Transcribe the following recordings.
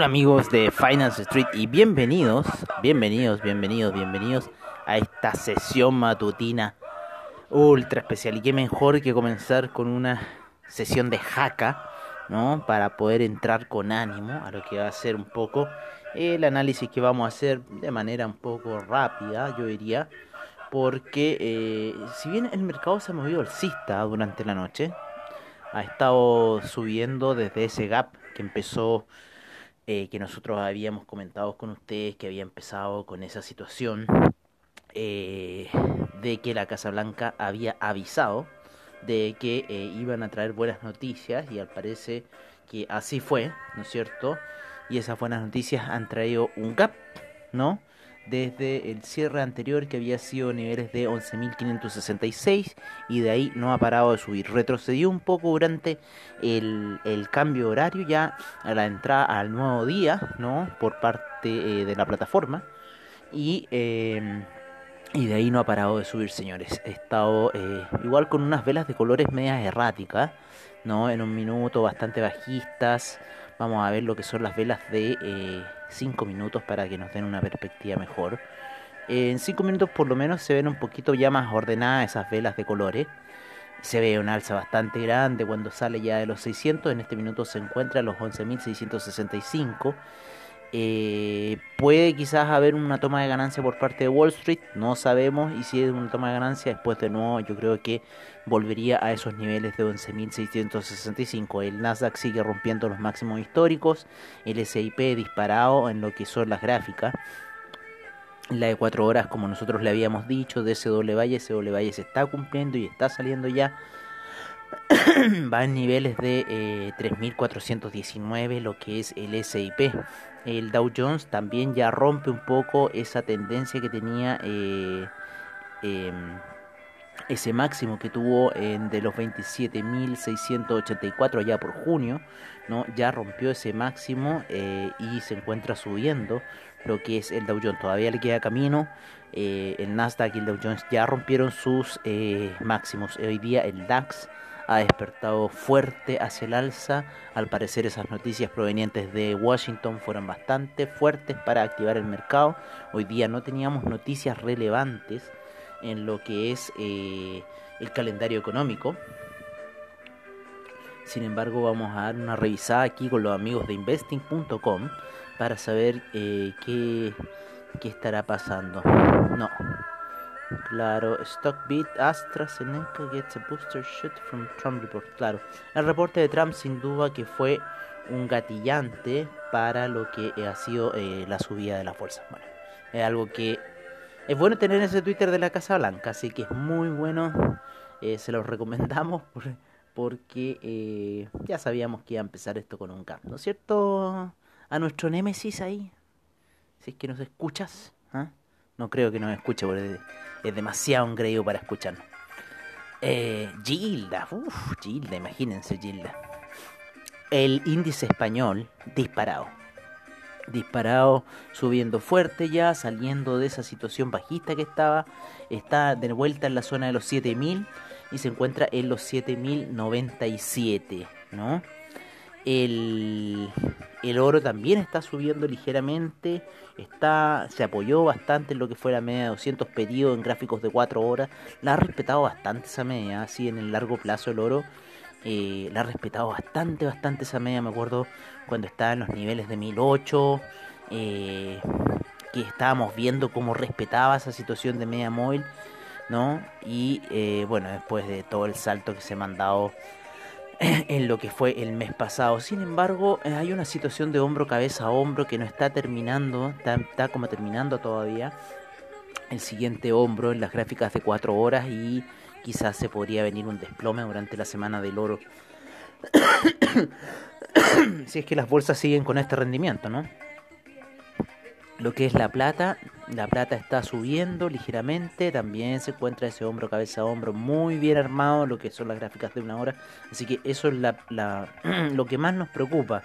Hola amigos de Finance Street y bienvenidos, bienvenidos, bienvenidos, bienvenidos a esta sesión matutina ultra especial. Y qué mejor que comenzar con una sesión de jaca, ¿no? Para poder entrar con ánimo a lo que va a ser un poco el análisis que vamos a hacer de manera un poco rápida, yo diría. Porque eh, si bien el mercado se ha movido alcista durante la noche, ha estado subiendo desde ese gap que empezó eh, que nosotros habíamos comentado con ustedes que había empezado con esa situación eh, de que la Casa Blanca había avisado de que eh, iban a traer buenas noticias y al parecer que así fue, ¿no es cierto? Y esas buenas noticias han traído un gap, ¿no? Desde el cierre anterior que había sido niveles de 11.566 y de ahí no ha parado de subir. Retrocedió un poco durante el, el cambio horario ya a la entrada al nuevo día, ¿no? Por parte eh, de la plataforma y... Em, y de ahí no ha parado de subir, señores. He estado eh, igual con unas velas de colores medias erráticas, ¿no? En un minuto, bastante bajistas. Vamos a ver lo que son las velas de 5 eh, minutos para que nos den una perspectiva mejor. En 5 minutos por lo menos se ven un poquito ya más ordenadas esas velas de colores. Se ve un alza bastante grande cuando sale ya de los 600. En este minuto se encuentra a los 11.665. Eh, puede quizás haber una toma de ganancia por parte de Wall Street, no sabemos, y si es una toma de ganancia, después de nuevo yo creo que volvería a esos niveles de 11.665. El Nasdaq sigue rompiendo los máximos históricos, el SIP disparado en lo que son las gráficas. La de 4 horas, como nosotros le habíamos dicho, de ese doble valle, ese doble valle se está cumpliendo y está saliendo ya va en niveles de 3.419 eh, lo que es el SIP. El Dow Jones también ya rompe un poco esa tendencia que tenía eh, em, ese máximo que tuvo en de los 27.684 allá por junio. ¿no? Ya rompió ese máximo eh, y se encuentra subiendo lo que es el Dow Jones. Todavía le queda camino. el Nasdaq y el Dow Jones ya rompieron sus máximos. Hoy día el DAX ha despertado fuerte hacia el alza. Al parecer esas noticias provenientes de Washington fueron bastante fuertes para activar el mercado. Hoy día no teníamos noticias relevantes en lo que es eh, el calendario económico. Sin embargo, vamos a dar una revisada aquí con los amigos de investing.com para saber eh, qué, qué estará pasando. No, Claro, Stockbit AstraZeneca gets a booster shot from Trump report. Claro, el reporte de Trump sin duda que fue un gatillante para lo que ha sido eh, la subida de la fuerza. Bueno, es algo que es bueno tener ese Twitter de la Casa Blanca, así que es muy bueno. Eh, se los recomendamos porque eh, ya sabíamos que iba a empezar esto con un cambio, ¿no es cierto? A nuestro Némesis ahí, si es que nos escuchas. ¿ah? No creo que nos escuche porque es demasiado engreído para escucharnos. Eh, Gilda, uff, Gilda, imagínense Gilda. El índice español disparado. Disparado, subiendo fuerte ya, saliendo de esa situación bajista que estaba. Está de vuelta en la zona de los 7000 y se encuentra en los 7097, ¿no? El, el oro también está subiendo ligeramente, está, se apoyó bastante en lo que fue la media de 200 pedidos en gráficos de 4 horas, la ha respetado bastante esa media, así en el largo plazo el oro, eh, la ha respetado bastante, bastante esa media, me acuerdo cuando estaba en los niveles de 1008, eh, que estábamos viendo cómo respetaba esa situación de media móvil, ¿no? Y eh, bueno, después de todo el salto que se ha mandado en lo que fue el mes pasado. Sin embargo, eh, hay una situación de hombro cabeza a hombro que no está terminando, está, como terminando todavía el siguiente hombro en las gráficas de 4 horas y quizás se podría venir un desplome durante la semana del oro. si es que las bolsas siguen con este rendimiento, ¿no? Lo que es la plata, la plata está subiendo ligeramente, también se encuentra ese hombro cabeza a hombro muy bien armado, lo que son las gráficas de una hora, así que eso es la, lo que más nos preocupa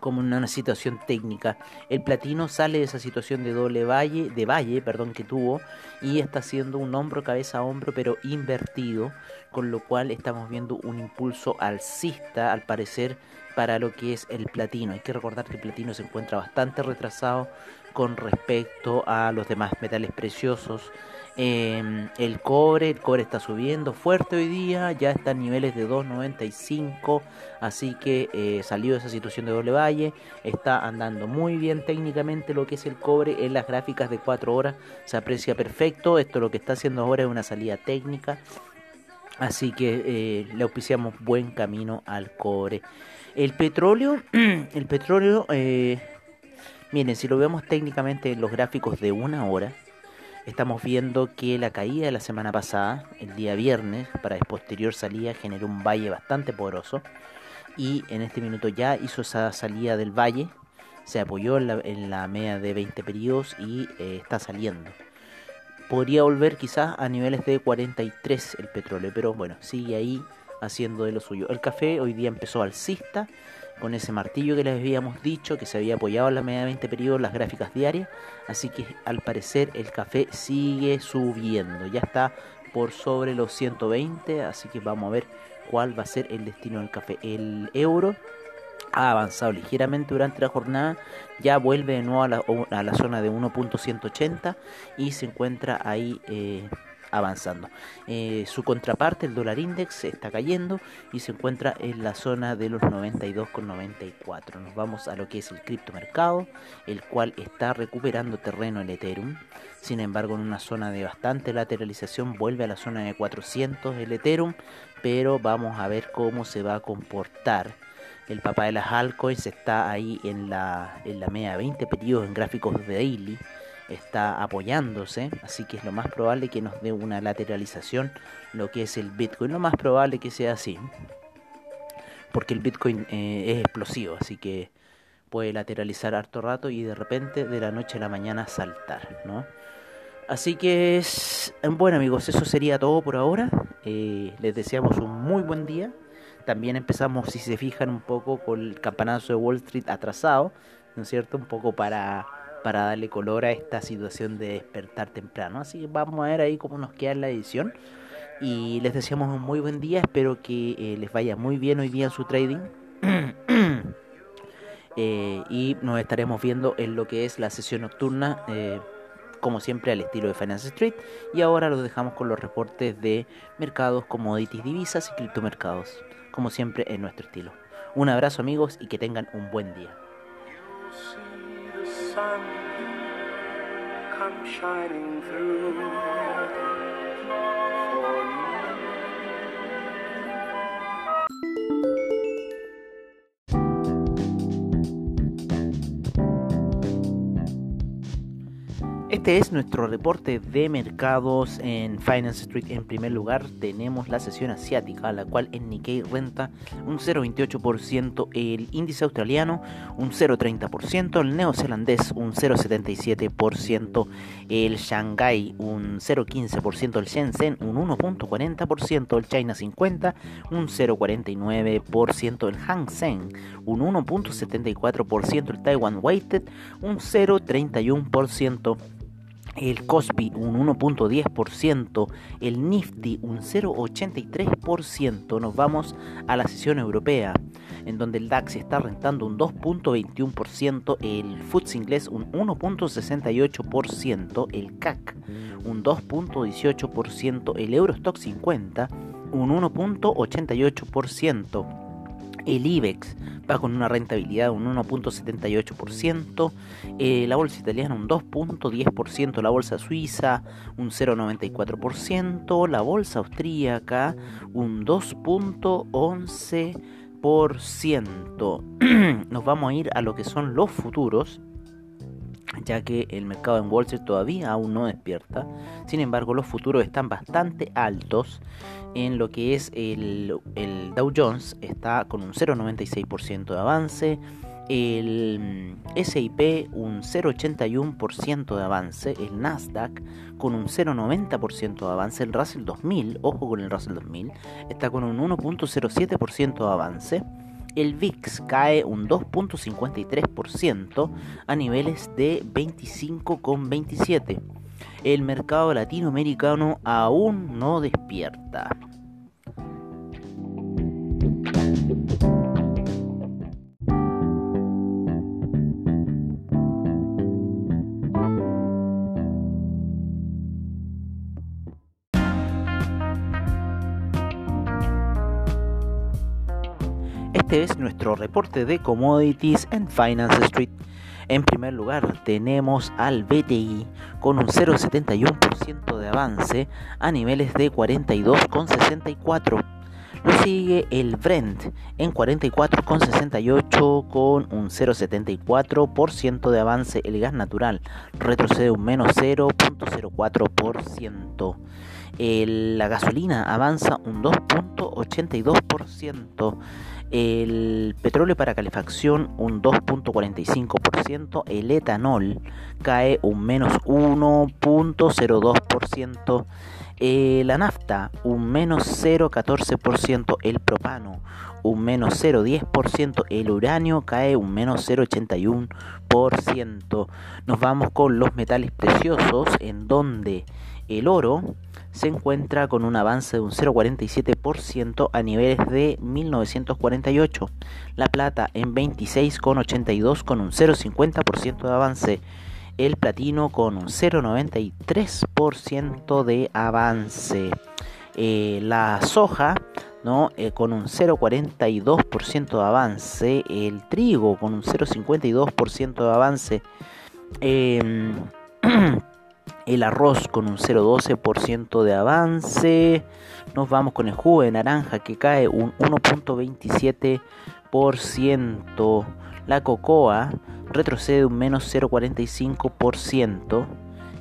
como una, situación técnica. El platino sale de esa situación de doble valle, de valle, perdón, que tuvo y está haciendo un hombro cabeza a hombro pero invertido, con lo cual estamos viendo un impulso alcista al parecer para lo que es el platino. Hay que recordar que el platino se encuentra bastante retrasado con respecto a los demás metales preciosos. Em, el cobre, el cobre está subiendo fuerte hoy día, ya está en niveles de 2.95, así que eh, salió de esa situación de doble valle, está andando muy bien técnicamente lo que es el cobre en las gráficas de 4 horas, se aprecia perfecto, esto lo que está haciendo ahora es una salida técnica, así que eh, le auspiciamos buen camino al cobre. El petróleo, el petróleo, eh, miren, si lo vemos técnicamente en los gráficos de una hora, estamos viendo que la caída de la semana pasada, el día viernes, para posterior salida, generó un valle bastante poderoso. Y en este minuto ya hizo esa salida del valle, se apoyó en la, media de 20 periodos y eh, está saliendo. Podría volver quizás a niveles de 43 el petróleo, pero bueno, sigue ahí haciendo de lo suyo. El café hoy día empezó alcista con ese martillo que les habíamos dicho que se había apoyado en la media de 20 periodos las gráficas diarias, así que al parecer el café sigue subiendo, ya está por sobre los 120, así que vamos a ver cuál va a ser el destino del café. El euro ha avanzado ligeramente durante la jornada, ya vuelve de nuevo a la, zona de 1.180 y se encuentra ahí eh, avanzando. Eh, su contraparte, el dólar index, está cayendo y se encuentra en la zona de los 92,94. Nos vamos a lo que es el criptomercado, el cual está recuperando terreno el Ethereum. Sin embargo, en una zona de bastante lateralización, vuelve a la zona de 400 el Ethereum, pero vamos a ver cómo se va a comportar. El papá de las altcoins está ahí en la, en la media 20 periodos en gráficos de daily está apoyándose, así que es lo más probable que nos dé una lateralización lo que es el Bitcoin, lo más probable que sea así, porque el Bitcoin eh, es explosivo, así que puede lateralizar harto rato y de repente de la noche a la mañana saltar, ¿no? Así que es bueno amigos, eso sería todo por ahora. Eh, les deseamos un muy buen día. También empezamos, si se fijan un poco, con el campanazo de Wall Street atrasado, ¿no es cierto? Un poco para para darle color a esta situación de despertar temprano. Así que vamos a ver ahí cómo nos queda la edición. Y les deseamos un muy buen día. Espero que eh, les vaya muy bien hoy día su trading. Eh, y nos estaremos viendo en lo que es la sesión nocturna. Eh, como siempre al estilo de Finance Street. Y ahora los dejamos con los reportes de mercados, commodities, divisas y criptomercados. Como siempre en nuestro estilo. Un abrazo amigos y que tengan un buen día. Sun come shining through. Este es nuestro reporte de mercados en Finance Street. En primer lugar tenemos la sesión asiática, la cual en Nikkei renta un 0,28%, el índice australiano un 0,30%, el neozelandés un 0,77%, el Shanghai un 0,15%, el Shenzhen un 1,40%, el China 50 un 0,49%, el Hang Seng un 1,74%, el Taiwan Weighted un 0,31% el Cospi un 1.10%, el Nifty un 0.83%. Nos vamos a la sesión europea, en donde el DAX está rentando un 2.21%, el FTSE inglés un 1.68%, el CAC un 2.18%, el Eurostock 50 un 1.88%. El IBEX va con una rentabilidad de un 1.78%, eh, la bolsa italiana un 2.10%, la bolsa suiza un 0.94%, la bolsa austríaca un 2.11%. Nos vamos a ir a lo que son los futuros ya que el mercado en Wall Street todavía aún no despierta. Sin embargo, los futuros están bastante altos en lo que es el, Dow Jones, está con un 0,96% de avance. El SIP un 0,81% de avance, el Nasdaq con un 0,90% de avance, el Russell 2000, ojo con el Russell 2000, está con un 1,07% de avance el VIX cae un 2.53% a niveles de 25,27. El mercado latinoamericano aún no despierta. Este es nuestro reporte de commodities en Finance Street. En primer lugar tenemos al BTI con un 0,71% de avance a niveles de 42,64. Lo sigue el Brent en 44,68 con un 0,74% de avance. El gas natural retrocede un menos 0,04%. La gasolina avanza un 2,82%. El petróleo para calefacción un 2.45%, el etanol cae un menos 1.02%, eh, la nafta un menos 0.14%, el propano un menos 0.10%, el uranio cae un menos 0.81%. Nos vamos con los metales preciosos en donde el oro se encuentra con un avance de un 0,47% a niveles de 1948. La plata en 26,82 con un 0,50% de avance. El platino con un 0,93% de avance. Eh, la soja ¿no? Eh, con un 0,42% de avance. El trigo con un 0,52% de avance. Em, el arroz con un 0,12% de avance. Nos vamos con el jugo de naranja que cae un 1.27%. La cocoa retrocede un menos 0,45%.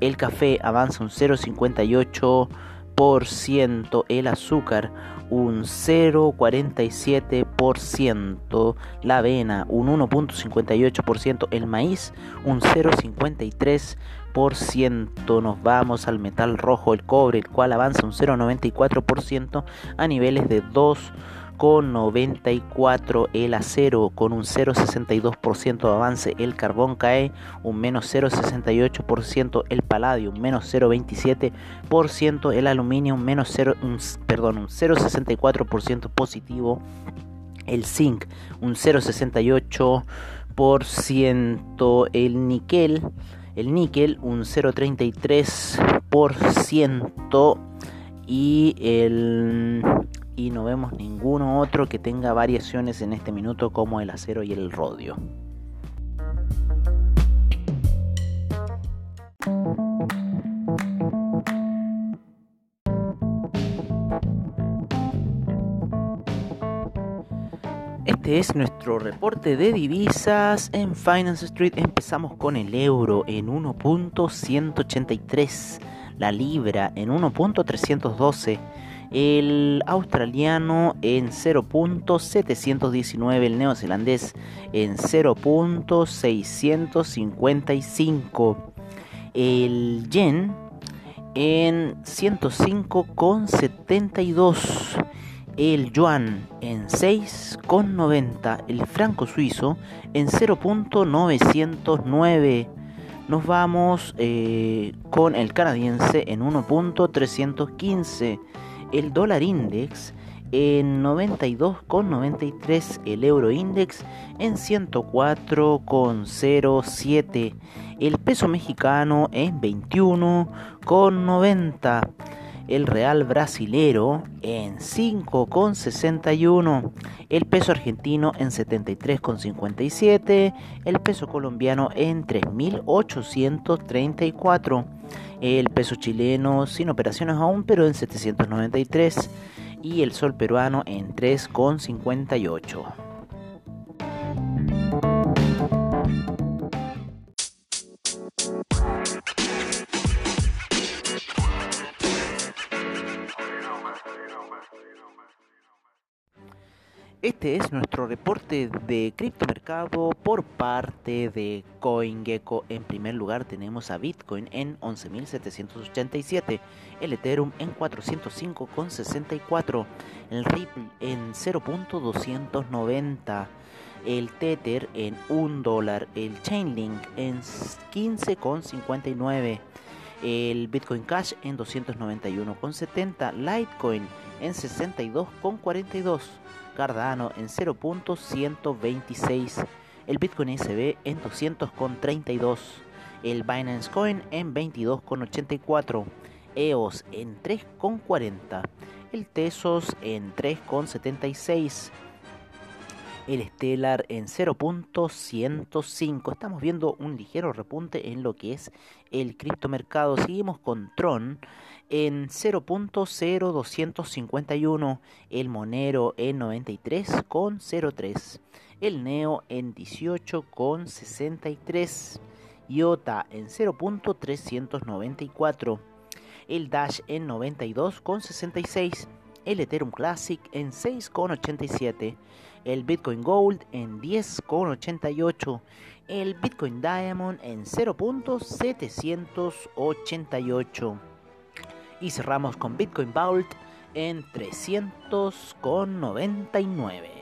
El café avanza un 0,58%. El azúcar un 0,47%, la avena un 1,58%, el maíz un 0,53%. Nos vamos al metal rojo, el cobre, el cual avanza un 0,94% a niveles de 2 con 94 el acero con un 0,62% de avance, el carbón cae un menos 0,68%, el paladio un menos 0,27%, el aluminio un menos 0, perdón, un 0,64% positivo, el zinc un 0,68%, el níquel, el níquel un 0,33% y el y no vemos ninguno otro que tenga variaciones en este minuto como el acero y el rodio. Este es nuestro reporte de divisas en Finance Street. Empezamos con el euro en 1.183, la libra en 1.312 el australiano en 0.719, el neozelandés en 0.655, el yen en 105,72, el yuan en 6,90, el franco suizo en 0.909. Nos vamos eh, con el canadiense en 1.315 el dólar index en 92,93, el euro index en 104,07, el peso mexicano en 21,90, el real brasilero en 5,61, el peso argentino en 73,57, el peso colombiano en 3.834, el peso chileno sin operaciones aún pero en 793 y el sol peruano en 3,58. Este es nuestro reporte de criptomercado por parte de CoinGecko. En primer lugar tenemos a Bitcoin en 11.787, el Ethereum en 405,64, el Ripple en 0.290, el Tether en 1 dólar, el Chainlink en 15,59, el Bitcoin Cash en 291,70, Litecoin en 62,42. Cardano en 0.126, el Bitcoin SB en 200.32, el Binance Coin en 22.84, EOS en 3.40, el Tesos en 3.76, el Stellar en 0.105. Estamos viendo un ligero repunte en lo que es el criptomercado. Seguimos con Tron en 0.0251, el Monero en 93.03, el Neo en 18.63, IOTA en 0.394, el Dash en 92.66, el Ethereum Classic en 6.87, el Bitcoin Gold en 10,88, el Bitcoin Diamond en 0.788 y cerramos con Bitcoin Vault en 300,99.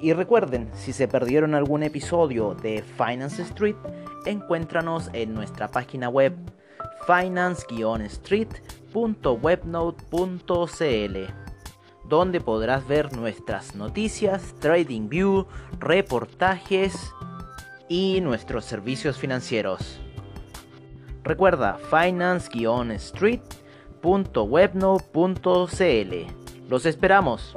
Y recuerden, si se perdieron algún episodio de Finance Street, encuéntranos en nuestra página web finance-street.webnote.cl, donde podrás ver nuestras noticias, trading view, reportajes y nuestros servicios financieros. Recuerda finance-street.webnote.cl. Los esperamos.